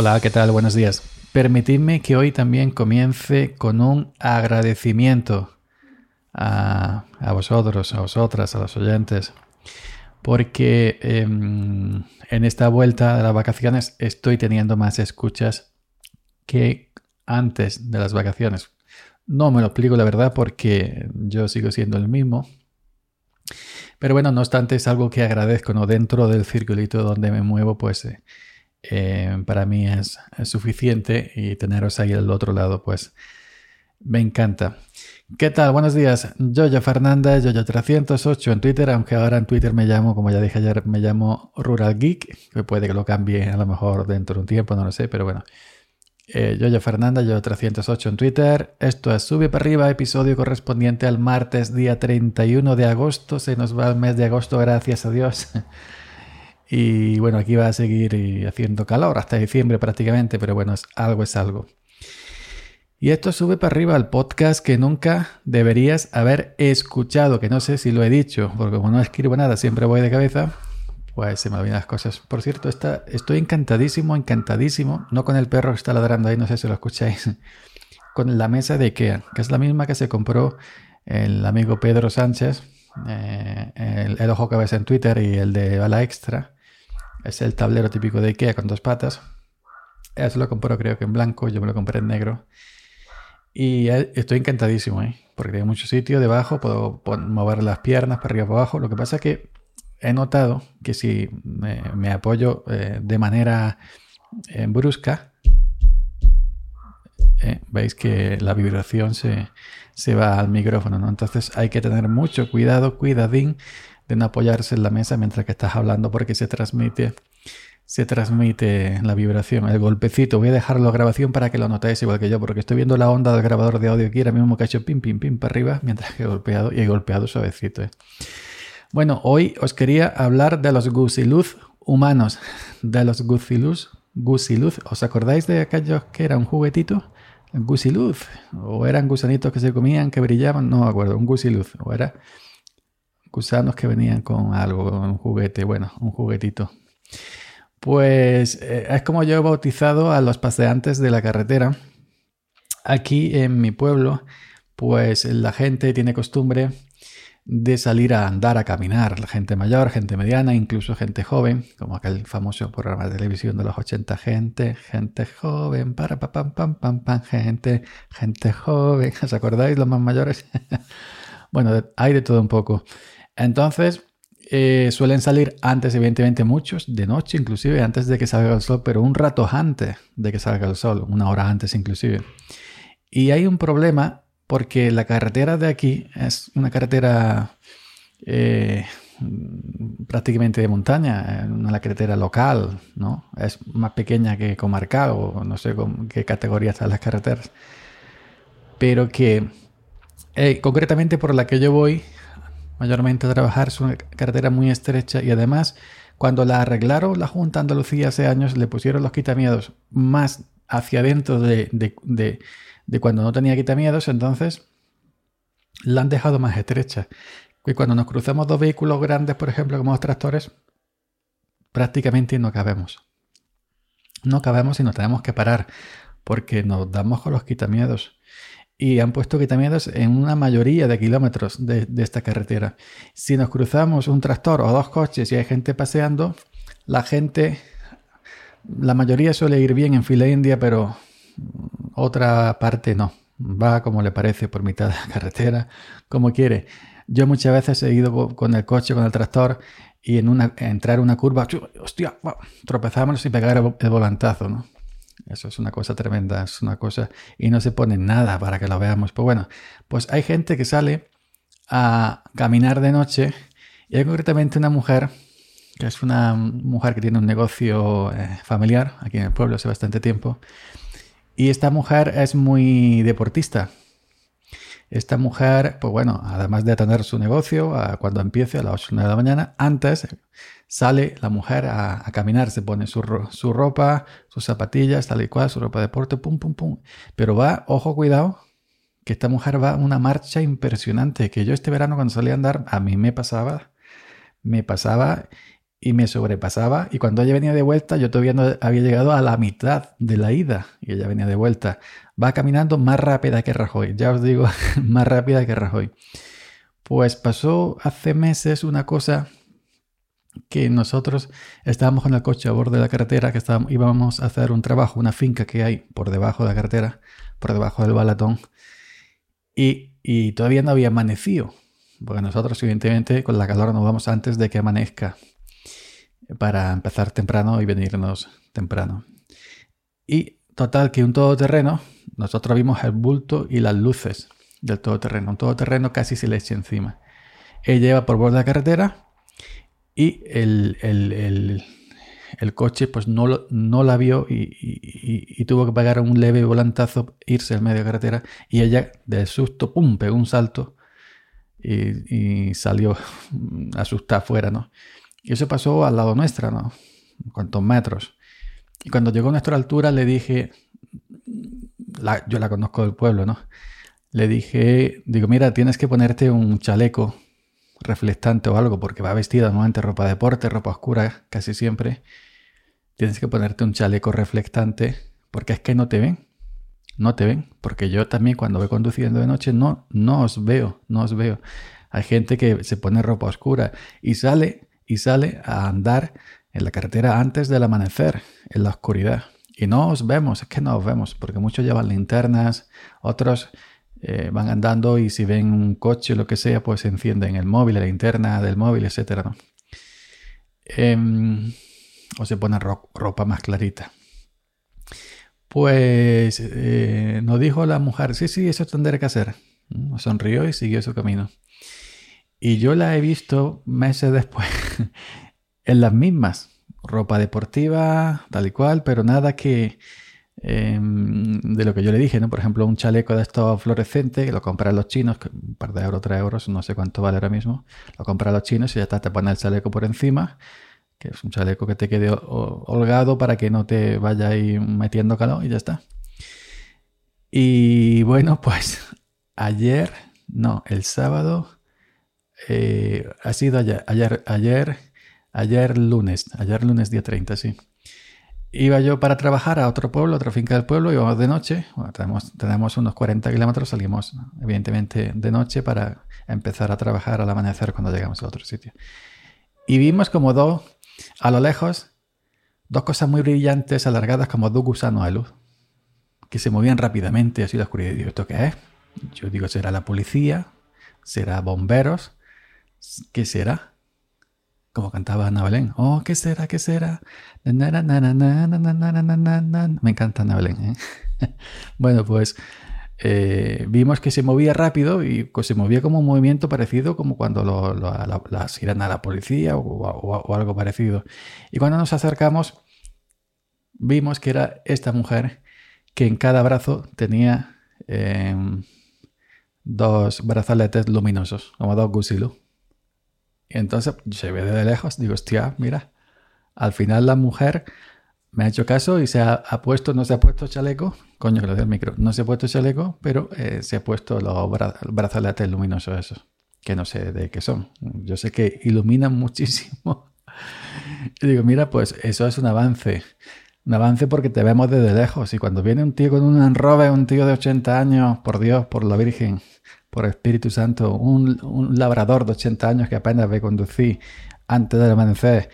Hola, ¿qué tal? Buenos días. Permitidme que hoy también comience con un agradecimiento a, vosotros, a vosotras, a los oyentes, porque em, en esta vuelta de las vacaciones estoy teniendo más escuchas que antes de las vacaciones. No me lo explico la verdad porque yo sigo siendo el mismo. Pero bueno, no obstante es algo que agradezco, ¿no? Dentro del circulito donde me muevo, pues eh, eh, para mí es, suficiente y teneros ahí al otro lado, pues me encanta. ¿Qué tal? Buenos días. Yoyo Fernanda, Yoyo308 en Twitter, aunque ahora en Twitter me llamo, como ya dije ayer, me llamo Rural Geek, que puede que lo cambie a lo mejor dentro de un tiempo, no lo sé, pero bueno. Eh, Yoyo Fernanda, Yoyo308 en Twitter. Esto es Sube para arriba, episodio correspondiente al martes, día 31 de agosto. Se nos va el mes de agosto, gracias a Dios. Y bueno, aquí va a seguir haciendo calor hasta diciembre prácticamente, pero bueno, es, algo es algo. Y esto sube para arriba al podcast que nunca deberías haber escuchado, que no sé si lo he dicho, porque como no escribo nada, siempre voy de cabeza, pues se me olvidan las cosas. Por cierto, está, estoy encantadísimo, encantadísimo, no con el perro que está ladrando ahí, no sé si lo escucháis, con la mesa de Ikea, que es la misma que se compró el amigo Pedro Sánchez, eh, el, ojo cabeza en Twitter y el de Bala Extra. Es el tablero típico de Ikea con dos patas. Eso lo compró creo que en blanco, yo me lo compré en negro. Y estoy encantadísimo, ¿eh? porque tiene mucho sitio debajo, puedo mover las piernas para arriba para abajo. Lo que pasa es que he notado que si me, apoyo eh, de manera eh, brusca, eh, veis que la vibración se, se, va al micrófono, ¿no? Entonces hay que tener mucho cuidado, cuidadín de no apoyarse en la mesa mientras que estás hablando porque se transmite se transmite la vibración, el golpecito. Voy a dejar la grabación para que lo notéis igual que yo, porque estoy viendo la onda del grabador de audio aquí ahora mismo que ha hecho pim, pim, pim para arriba, mientras que he golpeado y he golpeado suavecito. ¿eh? Bueno, hoy os quería hablar de los gusiluz humanos, de los gusiluz, gusiluz. ¿Os acordáis de aquellos que era un juguetito? Gusiluz, o eran gusanitos que se comían, que brillaban, no me acuerdo, un gusiluz, o era gusanos que venían con algo, un juguete, bueno, un juguetito. Pues eh, es como yo he bautizado a los paseantes de la carretera. Aquí en mi pueblo, pues la gente tiene costumbre de salir a andar, a caminar. La gente mayor, gente mediana, incluso gente joven, como aquel famoso programa de televisión de los 80, gente, gente joven, para pa pam pam pam pam, gente, gente joven. ¿Os acordáis los más mayores? bueno, hay de todo un poco. Entonces, eh, suelen salir antes, evidentemente, muchos, de noche inclusive, antes de que salga el sol, pero un rato antes de que salga el sol, una hora antes inclusive. Y hay un problema porque la carretera de aquí es una carretera eh, prácticamente de montaña, una carretera local, ¿no? Es más pequeña que comarcal o no sé con qué categoría están las carreteras. Pero que eh, concretamente por la que yo voy mayormente a trabajar. Es una carretera muy estrecha y además cuando la arreglaron la Junta Andalucía hace años le pusieron los quitamiedos más hacia adentro de, de, cuando no tenía quitamiedos, entonces la han dejado más estrecha. Y cuando nos cruzamos dos vehículos grandes, por ejemplo, como los tractores, prácticamente no cabemos. No cabemos y nos tenemos que parar porque nos damos con los quitamiedos y han puesto quitamientos en una mayoría de kilómetros de, esta carretera. Si nos cruzamos un tractor o dos coches y hay gente paseando, la gente, la mayoría suele ir bien en fila india, pero otra parte no. Va como le parece por mitad de la carretera, como quiere. Yo muchas veces he ido con el coche, con el tractor, y en una, entrar una curva, hostia, tropezamos y pegar el volantazo, ¿no? Eso es una cosa tremenda, es una cosa... Y no se pone nada para que lo veamos. Pues bueno, pues hay gente que sale a caminar de noche y hay concretamente una mujer, que es una mujer que tiene un negocio eh, familiar aquí en el pueblo hace bastante tiempo. Y esta mujer es muy deportista. Esta mujer, pues bueno, además de atender su negocio, cuando empiece a las 8 de la mañana, antes sale la mujer a, caminar, se pone su, ropa, sus zapatillas, tal y cual, su ropa de deporte, pum, pum, pum. Pero va, ojo, cuidado, que esta mujer va a una marcha impresionante, que yo este verano cuando salí a andar, a mí me pasaba, me pasaba y me sobrepasaba. Y cuando ella venía de vuelta, yo todavía no había llegado a la mitad de la ida y ella venía de vuelta. Va caminando más rápida que Rajoy, ya os digo, más rápida que Rajoy. Pues pasó hace meses una cosa que nosotros estábamos con el coche a bordo de la carretera, que estábamos, íbamos a hacer un trabajo, una finca que hay por debajo de la carretera, por debajo del balatón, y, y todavía no había amanecido, porque nosotros evidentemente con la calor nos vamos antes de que amanezca para empezar temprano y venirnos temprano. Y total que un todoterreno, nosotros vimos el bulto y las luces del todoterreno. Un todoterreno casi se le echa encima. Ella iba por borde de la carretera y el, coche pues no, no la vio y, tuvo que pagar un leve volantazo, irse al medio de carretera y ella de susto, ¡pum!, pegó un salto y, salió asustada afuera, ¿no? Y eso pasó al lado nuestra, ¿no? Cuantos metros. Y cuando llegó a nuestra altura le dije, yo la conozco del pueblo, ¿no? Le dije, digo, mira, tienes que ponerte un chaleco reflectante o algo, porque va vestida normalmente ropa de deporte, ropa oscura casi siempre. Tienes que ponerte un chaleco reflectante, porque es que no te ven. No te ven, porque yo también cuando voy conduciendo de noche no, no os veo, no os veo. Hay gente que se pone ropa oscura y sale y sale a andar en la carretera antes del amanecer, en la oscuridad. Y no os vemos, es que no os vemos, porque muchos llevan linternas, otros eh, van andando y si ven un coche o lo que sea, pues encienden el móvil, la linterna del móvil, etc. Em, o se ponen ropa más clarita. Pues eh, nos dijo la mujer, sí, sí, eso tendré que hacer. Sonrió y siguió su camino. Y yo la he visto meses después en las mismas, ropa deportiva, tal y cual, pero nada que em, de lo que yo le dije, ¿no? Por ejemplo, un chaleco de estos fluorescentes que lo compran los chinos, un par de euros, tres euros, no sé cuánto vale ahora mismo, lo compran los chinos y ya está, te pones el chaleco por encima, que es un chaleco que te quede holgado para que no te vaya metiendo calor y ya está. Y bueno, pues ayer, no, el sábado eh, ha sido ayer, ayer, ayer, lunes, ayer lunes día 30, sí. Iba yo para trabajar a otro pueblo, otra finca del pueblo, íbamos de noche, tenemos, tenemos unos 40 kilómetros, salimos evidentemente de noche para empezar a trabajar al amanecer cuando llegamos a otro sitio. Y vimos como dos, a lo lejos, dos cosas muy brillantes, alargadas como dos gusanos de luz, que se movían rápidamente así la oscuridad. Digo, ¿esto qué es? Yo digo, será la policía, será bomberos, ¿Qué será? Como cantaba Ana Belén. Oh, ¿qué será? ¿Qué será? Me encanta Ana Belén. bueno, pues vimos que se movía rápido y se movía como un movimiento parecido como cuando lo, irán a la policía o, algo parecido. Y cuando nos acercamos, vimos que era esta mujer que en cada brazo tenía dos brazaletes luminosos, como dos gusilus. Y entonces se ve de lejos, digo, hostia, mira, al final la mujer me ha hecho caso y se ha, puesto, no se ha puesto chaleco, coño, que lo el micro, no se ha puesto chaleco, pero eh, se ha puesto los brazaletes luminosos esos, que no sé de qué son. Yo sé que iluminan muchísimo. Y digo, mira, pues eso es un avance. Un avance porque te vemos desde lejos. Y cuando viene un tío con un enrobe, un tío de 80 años, por Dios, por la Virgen, por Espíritu Santo, un, labrador de 80 años que apenas ve conducir antes del amanecer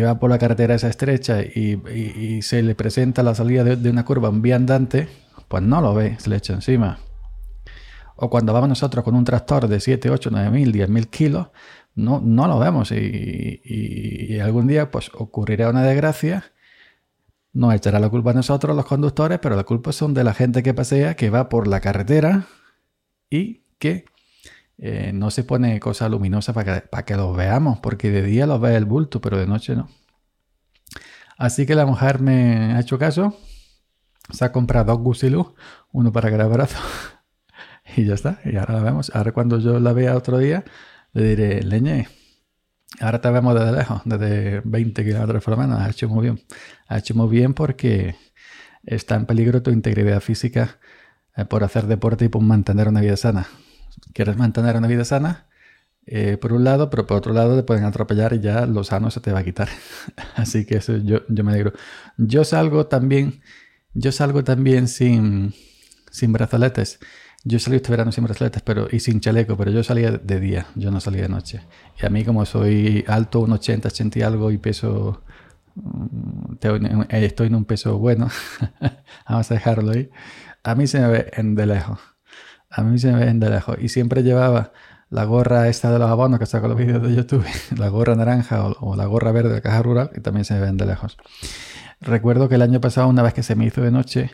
va por la carretera esa estrecha y, se le presenta la salida de, una curva un viandante, pues no lo ve, se le echa encima. O cuando vamos nosotros con un tractor de 7, 8, 9 mil, 10 mil kilos, no, no lo vemos y, y, algún día pues ocurrirá una desgracia. Nos echará la culpa a nosotros los conductores, pero la culpa son de la gente que pasea, que va por la carretera y que eh, no se pone cosa luminosa para que, para que los veamos, porque de día los ve el bulto, pero de noche no. Así que la mujer me ha hecho caso, se ha comprado dos gusilus, uno para cada brazo, y ya está. Y ahora la vemos. Ahora cuando yo la vea otro día, le diré, leñe, ahora te vemos desde lejos, desde 20 kilómetros por lo menos. Ha hecho muy bien. Ha hecho muy bien porque está en peligro tu integridad física eh, por hacer deporte y por mantener una vida sana. ¿Quieres mantener una vida sana? eh, por un lado, pero por otro lado te pueden atropellar y ya lo sano se te va a quitar. Así que eso yo, yo me alegro. Yo salgo también, yo salgo también sin, sin brazaletes. Yo salí este verano sin brazaletes pero, y sin chaleco, pero yo salía de día, yo no salía de noche. Y a mí como soy alto, un 80, 80 y algo y peso, mm, eh, estoy en un peso bueno, vamos a dejarlo ahí, a mí se me ve en de lejos. A mí se me ve en de lejos. Y siempre llevaba la gorra esta de los abonos que saco los vídeos de YouTube, la gorra naranja o, la gorra verde de caja rural y también se ven de lejos. Recuerdo que el año pasado, una vez que se me hizo de noche,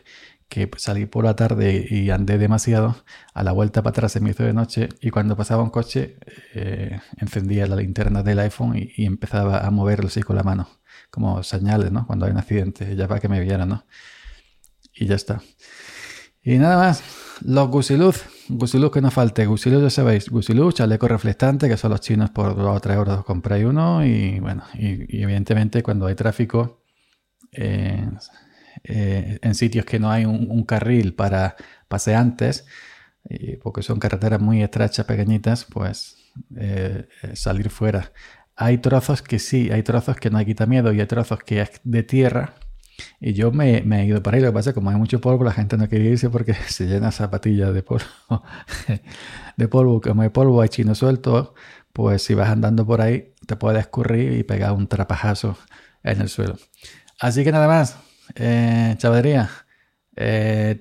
que salí por la tarde y andé demasiado, a la vuelta para atrás se me hizo de noche y cuando pasaba un coche eh, encendía la linterna del iPhone y, empezaba a moverlo así con la mano, como señales, ¿no? Cuando hay un accidente, ya para que me vieran, ¿no? Y ya está. Y nada más, los gusiluz Gusiluz que no falte. Gusiluz ya sabéis. Gusiluz, chaleco reflectante, que son los chinos por 2 o 3 euros compráis uno. Y bueno, y, evidentemente cuando hay tráfico eh, eh, en sitios que no hay un, carril para paseantes, porque son carreteras muy estrechas, pequeñitas, pues eh, salir fuera. Hay trozos que sí, hay trozos que no hay quita miedo y hay trozos que es de tierra y yo me, he ido para ahí. Lo que pasa es que como hay mucho polvo, la gente no quiere irse porque se llena zapatillas de polvo. de polvo. Como hay polvo, hay chino suelto, pues si vas andando por ahí, te puedes escurrir y pegar un trapajazo en el suelo. Así que nada más. Eh,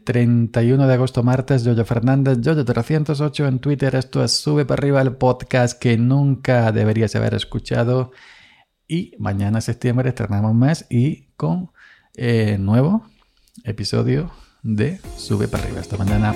31 eh, de agosto, martes, Jojo Fernández, Jojo308 en Twitter. Esto es Sube para arriba el podcast que nunca deberías haber escuchado. Y mañana, septiembre, estrenamos más y con eh, nuevo episodio de Sube para arriba. Esta mañana.